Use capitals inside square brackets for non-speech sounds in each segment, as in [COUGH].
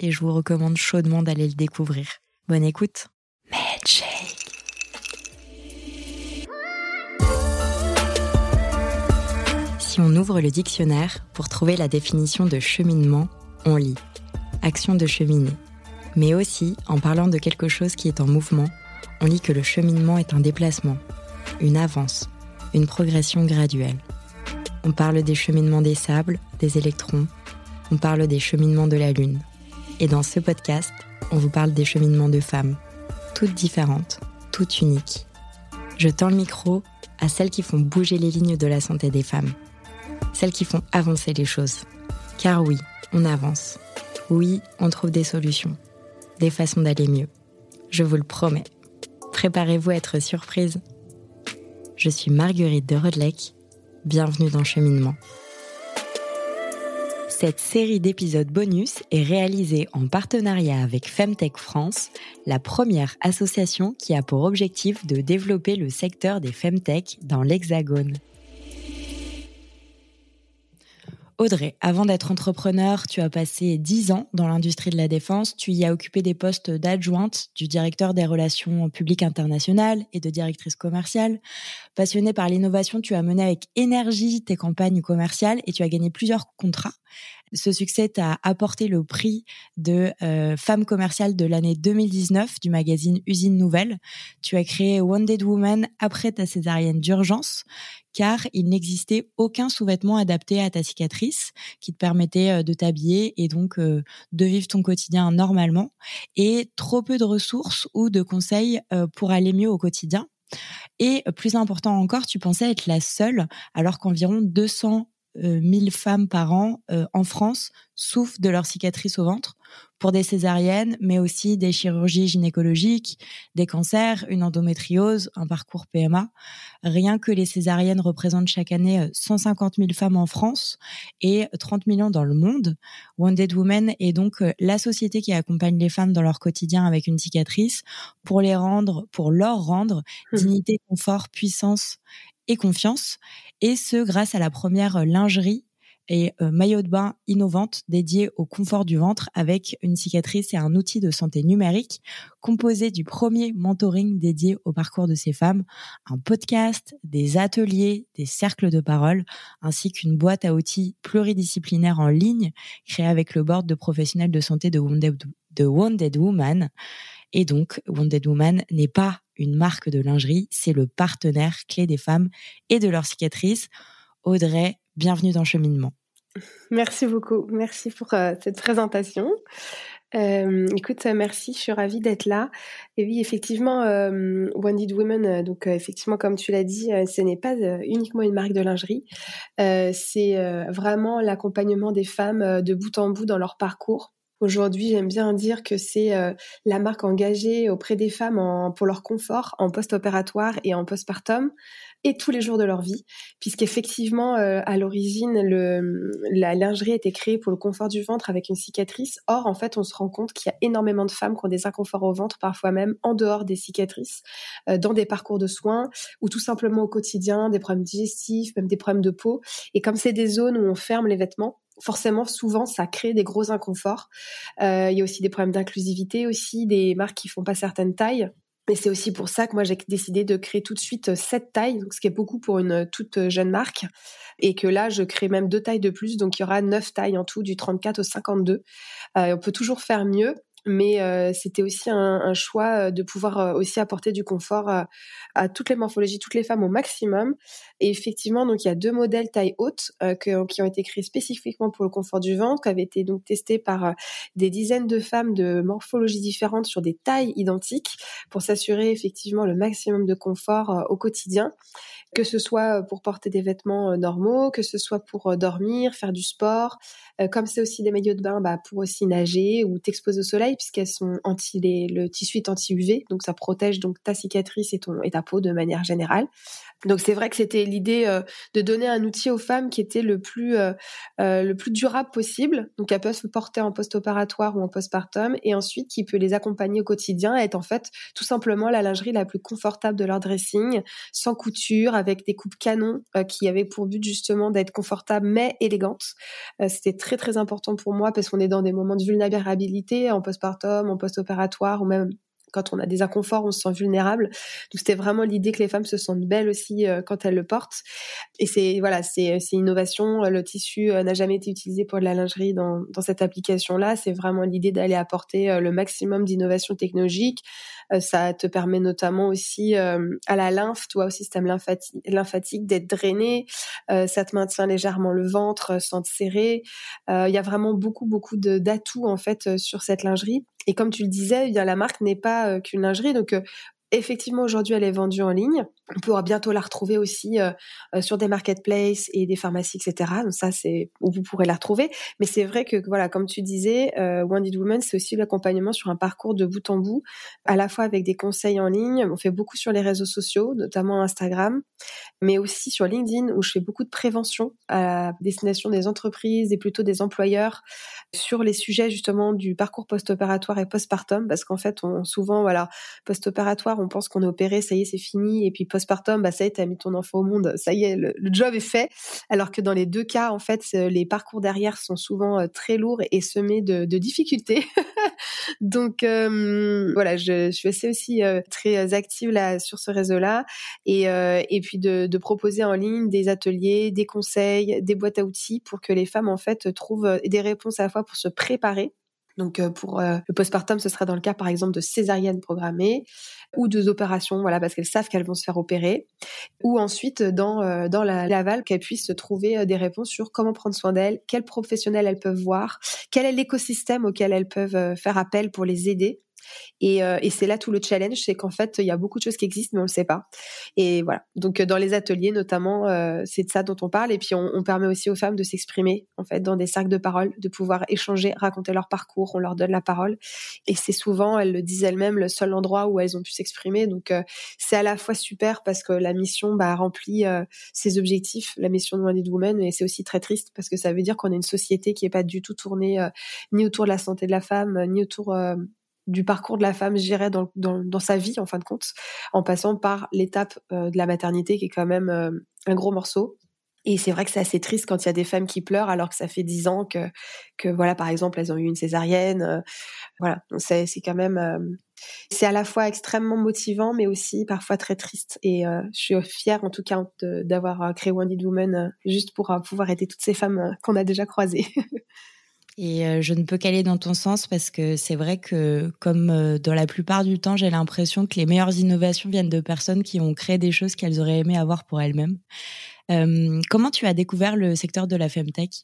et je vous recommande chaudement d'aller le découvrir. Bonne écoute. Si on ouvre le dictionnaire pour trouver la définition de cheminement, on lit action de cheminer. Mais aussi, en parlant de quelque chose qui est en mouvement, on lit que le cheminement est un déplacement, une avance, une progression graduelle. On parle des cheminements des sables, des électrons, on parle des cheminements de la Lune. Et dans ce podcast, on vous parle des cheminements de femmes, toutes différentes, toutes uniques. Je tends le micro à celles qui font bouger les lignes de la santé des femmes, celles qui font avancer les choses. Car oui, on avance. Oui, on trouve des solutions, des façons d'aller mieux. Je vous le promets. Préparez-vous à être surprise. Je suis Marguerite de Rodelec. Bienvenue dans Cheminement. Cette série d'épisodes bonus est réalisée en partenariat avec Femtech France, la première association qui a pour objectif de développer le secteur des Femtech dans l'Hexagone. Audrey, avant d'être entrepreneur, tu as passé 10 ans dans l'industrie de la défense. Tu y as occupé des postes d'adjointe, du directeur des relations publiques internationales et de directrice commerciale. Passionnée par l'innovation, tu as mené avec énergie tes campagnes commerciales et tu as gagné plusieurs contrats. Ce succès t'a apporté le prix de euh, femme commerciale de l'année 2019 du magazine Usine Nouvelle. Tu as créé Wounded Woman après ta césarienne d'urgence car il n'existait aucun sous-vêtement adapté à ta cicatrice qui te permettait euh, de t'habiller et donc euh, de vivre ton quotidien normalement et trop peu de ressources ou de conseils euh, pour aller mieux au quotidien. Et plus important encore, tu pensais être la seule alors qu'environ 200 1000 femmes par an en France souffrent de leur cicatrice au ventre pour des césariennes, mais aussi des chirurgies gynécologiques, des cancers, une endométriose, un parcours PMA. Rien que les césariennes représentent chaque année 150 000 femmes en France et 30 millions dans le monde. Wounded Women est donc la société qui accompagne les femmes dans leur quotidien avec une cicatrice pour les rendre, pour leur rendre mmh. dignité, confort, puissance et confiance, et ce grâce à la première lingerie et euh, maillot de bain innovante dédiée au confort du ventre avec une cicatrice et un outil de santé numérique composé du premier mentoring dédié au parcours de ces femmes, un podcast, des ateliers, des cercles de parole, ainsi qu'une boîte à outils pluridisciplinaire en ligne créée avec le board de professionnels de santé de Wounded, de Wounded Woman. Et donc, Wounded Woman n'est pas une marque de lingerie, c'est le partenaire clé des femmes et de leurs cicatrices. Audrey, bienvenue dans Cheminement. Merci beaucoup, merci pour euh, cette présentation. Euh, écoute, merci, je suis ravie d'être là. Et oui, effectivement, euh, Women, euh, donc effectivement, comme tu l'as dit, ce n'est pas uniquement une marque de lingerie, c'est vraiment l'accompagnement des femmes de bout en bout dans leur parcours Aujourd'hui, j'aime bien dire que c'est euh, la marque engagée auprès des femmes en, pour leur confort en post-opératoire et en postpartum et tous les jours de leur vie, puisqu'effectivement, euh, à l'origine, le, la lingerie était créée pour le confort du ventre avec une cicatrice. Or, en fait, on se rend compte qu'il y a énormément de femmes qui ont des inconforts au ventre, parfois même en dehors des cicatrices, euh, dans des parcours de soins ou tout simplement au quotidien, des problèmes digestifs, même des problèmes de peau. Et comme c'est des zones où on ferme les vêtements, forcément, souvent, ça crée des gros inconforts. Euh, il y a aussi des problèmes d'inclusivité, aussi des marques qui font pas certaines tailles. Et c'est aussi pour ça que moi j'ai décidé de créer tout de suite sept tailles, ce qui est beaucoup pour une toute jeune marque, et que là je crée même deux tailles de plus, donc il y aura neuf tailles en tout, du 34 au 52. Euh, on peut toujours faire mieux, mais euh, c'était aussi un, un, choix de pouvoir aussi apporter du confort à toutes les morphologies, toutes les femmes au maximum. Et effectivement, donc il y a deux modèles taille haute qui ont été créés spécifiquement pour le confort du ventre, qui avaient été donc testés par des dizaines de femmes de morphologies différentes sur des tailles identiques pour s'assurer effectivement le maximum de confort au quotidien que ce soit pour porter des vêtements normaux, que ce soit pour dormir, faire du sport, comme c'est aussi des maillots de bain, bah, pour aussi nager ou t'exposer au soleil puisqu'elles sont anti les, le tissu est anti UV, donc ça protège donc ta cicatrice et ton et ta peau de manière générale. Donc c'est vrai que c'était l'idée euh, de donner un outil aux femmes qui était le plus euh, euh, le plus durable possible. Donc elles peuvent se porter en post-opératoire ou en postpartum et ensuite qui peut les accompagner au quotidien et être en fait tout simplement la lingerie la plus confortable de leur dressing, sans couture, avec des coupes canons qui avaient pour but justement d'être confortable mais élégante. c'était très très important pour moi parce qu'on est dans des moments de vulnérabilité en postpartum, en post-opératoire ou même quand on a des inconforts, on se sent vulnérable. Donc c'était vraiment l'idée que les femmes se sentent belles aussi euh, quand elles le portent. Et c'est voilà, c'est c'est innovation. Le tissu euh, n'a jamais été utilisé pour de la lingerie dans cette application là. C'est vraiment l'idée d'aller apporter euh, le maximum d'innovation technologique. Ça te permet notamment aussi à la lymphe, toi au système lymphatique, d'être drainé. ça te maintient légèrement le ventre sans te serrer. Il y a vraiment beaucoup beaucoup d'atouts en fait sur cette lingerie. Et comme tu le disais, eh bien la marque n'est pas euh, qu'une lingerie, donc euh, Effectivement, aujourd'hui, elle est vendue en ligne. On pourra bientôt la retrouver aussi euh, euh, sur des marketplaces et des pharmacies, etc. Donc ça, c'est où vous pourrez la retrouver. Mais c'est vrai que, voilà, comme tu disais, euh, Wounded Woman, c'est aussi l'accompagnement sur un parcours de bout en bout, à la fois avec des conseils en ligne. On fait beaucoup sur les réseaux sociaux, notamment Instagram, mais aussi sur LinkedIn, où je fais beaucoup de prévention à destination des entreprises et plutôt des employeurs sur les sujets justement du parcours post-opératoire et postpartum, parce qu'en fait, on souvent, voilà, post-opératoire on pense qu'on est opéré, ça y est, c'est fini. Et puis postpartum, bah ça y est, t'as mis ton enfant au monde, ça y est, le, job est fait. Alors que dans les deux cas, en fait, euh, les parcours derrière sont souvent euh, très lourds et semés de, difficultés. [LAUGHS] Donc euh, voilà, je, suis aussi très active là sur ce réseau-là et, et puis de, de, proposer en ligne des ateliers, des conseils, des boîtes à outils pour que les femmes en fait trouvent des réponses à la fois pour se préparer donc euh, pour euh, le postpartum, ce sera dans le cas par exemple de césarienne programmée ou deux opérations, voilà, parce qu'elles savent qu'elles vont se faire opérer, ou ensuite dans euh, la l'aval qu'elles puissent trouver des réponses sur comment prendre soin d'elles, quels professionnels elles peuvent voir, quel est l'écosystème auquel elles peuvent faire appel pour les aider et, euh, et c'est là tout le challenge, c'est qu'en fait, il y a beaucoup de choses qui existent, mais on le sait pas. Et voilà. Donc, euh, dans les ateliers, notamment, euh, c'est de ça dont on parle. Et puis, on, permet aussi aux femmes de s'exprimer, en fait, dans des cercles de parole, de pouvoir échanger, raconter leur parcours. On leur donne la parole. Et c'est souvent, elles le disent elles-mêmes, le seul endroit où elles ont pu s'exprimer. Donc, c'est à la fois super parce que la mission bah, remplit ses objectifs, la mission de Wounded Woman, et c'est aussi très triste parce que ça veut dire qu'on est une société qui est pas du tout tournée ni autour de la santé de la femme, ni autour du parcours de la femme, j'irais dans, sa vie en fin de compte, en passant par l'étape euh, de la maternité qui est quand même euh, un gros morceau. Et c'est vrai que c'est assez triste quand il y a des femmes qui pleurent alors que ça fait dix ans que, que voilà, par exemple, elles ont eu une césarienne. Euh, voilà, c'est quand même, c'est à la fois extrêmement motivant, mais aussi parfois très triste. Et je suis fière, en tout cas, d'avoir créé Wounded Woman juste pour pouvoir aider toutes ces femmes qu'on a déjà croisées. [LAUGHS] Et euh, je ne peux qu'aller dans ton sens parce que c'est vrai que, comme euh, dans la plupart du temps, j'ai l'impression que les meilleures innovations viennent de personnes qui ont créé des choses qu'elles auraient aimé avoir pour elles-mêmes. Euh, comment tu as découvert le secteur de la femtech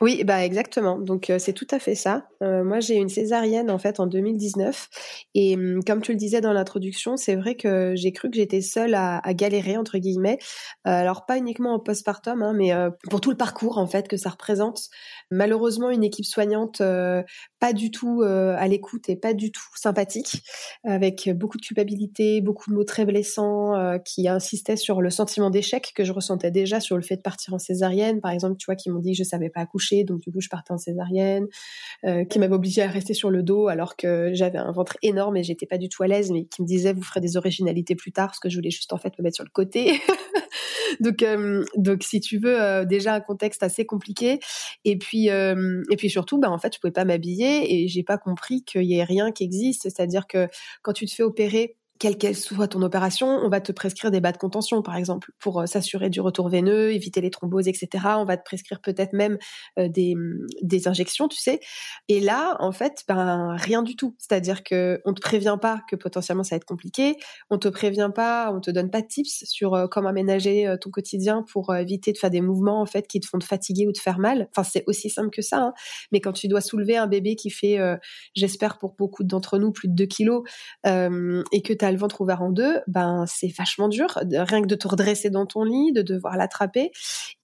Oui, bah exactement. Donc c'est tout à fait ça. moi, j'ai une césarienne en fait en 2019 et hum, comme tu le disais dans l'introduction, c'est vrai que j'ai cru que j'étais seule à, galérer entre guillemets. alors pas uniquement en postpartum, hein, mais pour tout le parcours en fait que ça représente. Malheureusement, une équipe soignante euh, pas du tout euh, à l'écoute et pas du tout sympathique, avec beaucoup de culpabilité, beaucoup de mots très blessants, euh, qui insistaient sur le sentiment d'échec que je ressentais déjà sur le fait de partir en césarienne. Par exemple, tu vois, qui m'ont dit que je savais pas accoucher, donc du coup je partais en césarienne, qui m'avaient obligée à rester sur le dos alors que j'avais un ventre énorme et j'étais pas du tout à l'aise, mais qui me disaient vous ferez des originalités plus tard, parce que je voulais juste en fait me mettre sur le côté. [LAUGHS] donc, donc si tu veux, déjà un contexte assez compliqué. Et puis euh, et puis surtout, bah en fait, je pouvais pas m'habiller et j'ai pas compris qu'il y ait rien qui existe. C'est-à-dire que quand tu te fais opérer quelle qu'elle soit ton opération, on va te prescrire des bas de contention, par exemple, pour euh, s'assurer du retour veineux, éviter les thromboses, etc. On va te prescrire peut-être même euh, des, des injections, tu sais. Et là, en fait, ben rien du tout. C'est-à-dire que on te prévient pas que potentiellement ça va être compliqué. On te prévient pas, on te donne pas de tips sur euh, comment aménager ton quotidien pour éviter de faire des mouvements en fait qui te font te fatiguer ou te faire mal. Enfin, c'est aussi simple que ça. Hein. Mais quand tu dois soulever un bébé qui fait, j'espère pour beaucoup d'entre nous, plus de 2 kilos, et que tu le ventre ouvert en deux, ben c'est vachement dur, rien que de te redresser dans ton lit, de devoir l'attraper.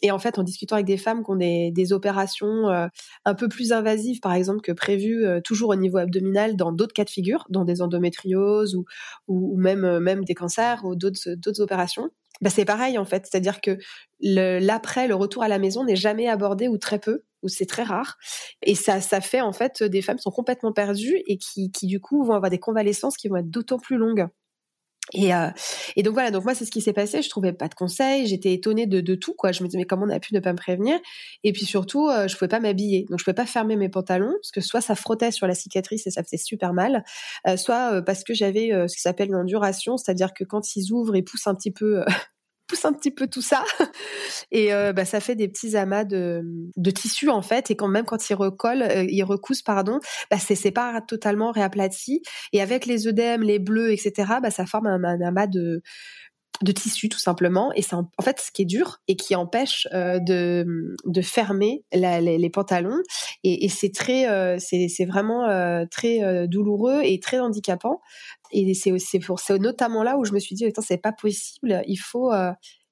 Et en fait, en discutant avec des femmes qui ont des, opérations euh, un peu plus invasives, par exemple, que prévues euh, toujours au niveau abdominal dans d'autres cas de figure, dans des endométrioses ou, ou, même, euh, même des cancers ou d'autres opérations, bah c'est pareil en fait, c'est-à-dire que l'après, le retour à la maison n'est jamais abordé ou très peu, ou c'est très rare, et ça, ça fait en fait des femmes qui sont complètement perdues et qui, qui du coup vont avoir des convalescences qui vont être d'autant plus longues. Et, euh, et donc voilà, donc moi c'est ce qui s'est passé. Je trouvais pas de conseils, j'étais étonnée de, de, tout quoi. Je me disais mais comment on a pu ne pas me prévenir? Et puis surtout, euh, je pouvais pas m'habiller, donc je pouvais pas fermer mes pantalons parce que soit ça frottait sur la cicatrice et ça faisait super mal, euh, soit parce que j'avais ce qui s'appelle une c'est-à-dire que quand ils ouvrent et poussent un petit peu un petit peu tout ça. [LAUGHS] Et euh, bah, ça fait des petits amas de, de tissu en fait. Et quand même quand ils recollent euh, ils recoussent pardon bah c'est pas totalement réaplati. Et avec les œdèmes les bleus etc bah ça forme un, amas de de tissu tout simplement. Et c'est en, fait ce qui est dur et qui empêche euh, de, de fermer les, pantalons. Et, c'est très euh, c'est vraiment euh, très douloureux et très handicapant. Et c'est c'est notamment là où je me suis dit c'est pas possible. Il faut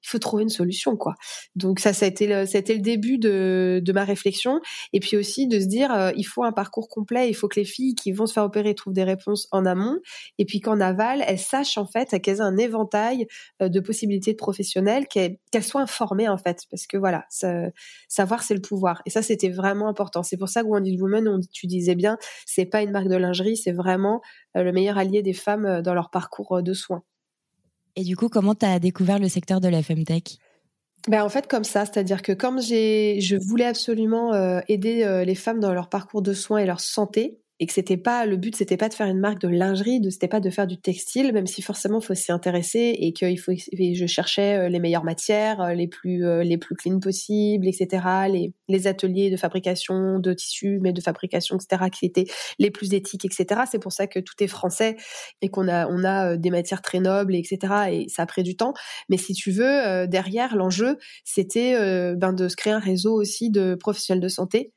il faut trouver une solution quoi. Donc ça ça a été le, ça a été le début de, de ma réflexion et puis aussi de se dire euh, il faut un parcours complet, il faut que les filles qui vont se faire opérer trouvent des réponses en amont et puis qu'en aval, elles sachent en fait qu'elles aient un éventail euh, de possibilités de professionnels, qu'elles soient informées en fait parce que voilà, savoir c'est le pouvoir et ça c'était vraiment important. C'est pour ça que Wounded Woman on, tu disais bien, c'est pas une marque de lingerie, c'est vraiment euh, le meilleur allié des femmes dans leur parcours de soins. Et du coup, comment tu as découvert le secteur de la Femtech ben en fait comme ça, c'est-à-dire que comme je voulais absolument euh, aider euh, les femmes dans leur parcours de soins et leur santé, et que c'était pas le but c'était pas de faire une marque de lingerie de c'était pas de faire du textile même si forcément faut s'y intéresser et que faut je cherchais euh, les meilleures matières euh, les plus euh, les plus clean possibles etc les les ateliers de fabrication de tissus mais de fabrication etc qui étaient les plus éthiques etc c'est pour ça que tout est français et qu'on a on a des matières très nobles etc et ça a pris du temps. Mais si tu veux derrière l'enjeu c'était ben de se créer un réseau aussi de professionnels de santé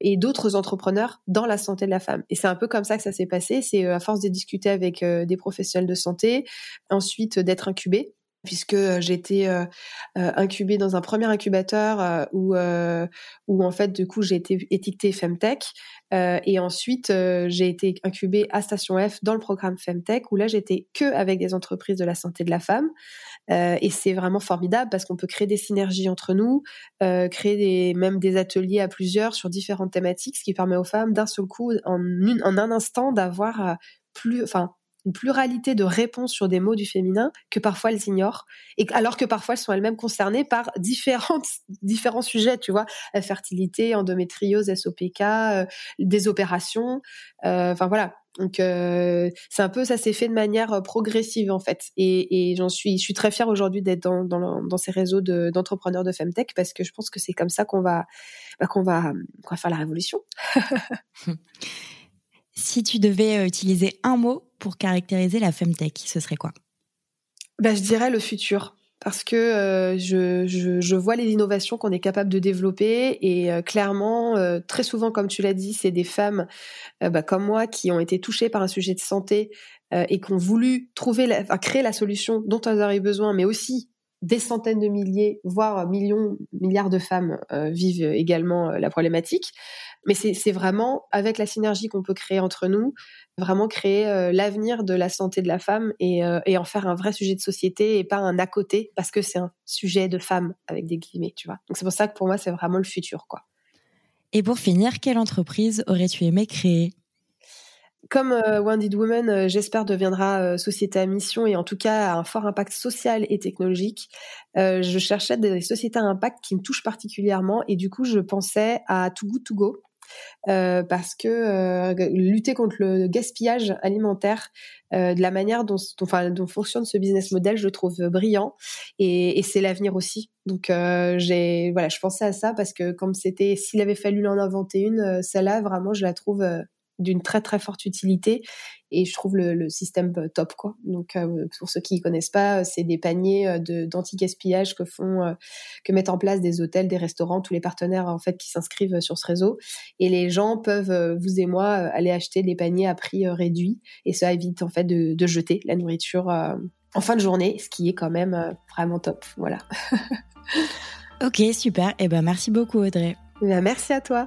et d'autres entrepreneurs dans la santé de la femme. Et c'est un peu comme ça que ça s'est passé. C'est euh, à force de discuter avec euh, des professionnels de santé, ensuite d'être incubé puisque été euh, incubée dans un premier incubateur où où en fait du coup j'ai été étiquetée Femtech et ensuite j'ai été incubée à Station F dans le programme Femtech où là j'étais que avec des entreprises de la santé de la femme et c'est vraiment formidable parce qu'on peut créer des synergies entre nous, créer même des ateliers à plusieurs sur différentes thématiques, ce qui permet aux femmes d'un seul coup, en, une, en un instant, d'avoir plus, enfin, une pluralité de réponses sur des mots du féminin que parfois elles ignorent, et alors que parfois elles sont elles-mêmes concernées par [LAUGHS] différentes, différents sujets, tu vois, fertilité, endométriose, SOPK, des opérations, enfin voilà. Donc euh, c'est un peu ça s'est fait de manière euh, progressive en fait et, j'en suis je suis très fière aujourd'hui d'être dans, dans, ces réseaux d'entrepreneurs de, femtech parce que je pense que c'est comme ça qu'on va bah, qu'on va va faire la révolution. [LAUGHS] si tu devais euh, utiliser un mot pour caractériser la femtech, ce serait quoi? Bah, je dirais le futur parce que euh, je, je, vois les innovations qu'on est capable de développer et euh, clairement, euh, très souvent, comme tu l'as dit, c'est des femmes bah, comme moi qui ont été touchées par un sujet de santé et qui ont voulu trouver, créer la solution dont elles avaient besoin, mais aussi des centaines de milliers, voire millions, milliards de femmes vivent également la problématique. Mais c'est vraiment avec la synergie qu'on peut créer entre nous, vraiment créer euh, l'avenir de la santé de la femme et, euh, et, en faire un vrai sujet de société et pas un à côté parce que c'est un sujet de femme avec des guillemets, tu vois. Donc c'est pour ça que pour moi c'est vraiment le futur, quoi. Et pour finir, quelle entreprise aurais-tu aimé créer? Comme euh, Wounded Woman, euh, j'espère, deviendra société à mission et en tout cas a un fort impact social et technologique, je cherchais des sociétés à impact qui me touchent particulièrement et du coup, je pensais à Too Good To Go, parce que lutter contre le gaspillage alimentaire, de la manière dont, fonctionne ce business model, je le trouve brillant et, et c'est l'avenir aussi. Donc j'ai, voilà, je pensais à ça parce que comme c'était, s'il avait fallu en inventer une, celle-là vraiment, je la trouve d'une très très forte utilité et je trouve le, le système top quoi. Donc euh, pour ceux qui ne connaissent pas, c'est des paniers euh, de d'anti-gaspillage que font euh, que mettent en place des hôtels, des restaurants, tous les partenaires en fait qui s'inscrivent sur ce réseau et les gens peuvent vous et moi aller acheter des paniers à prix réduit et ça évite en fait de, de jeter la nourriture en fin de journée, ce qui est quand même vraiment top. Voilà. [LAUGHS] ok, super. Et eh ben merci beaucoup Audrey. Eh ben, merci à toi.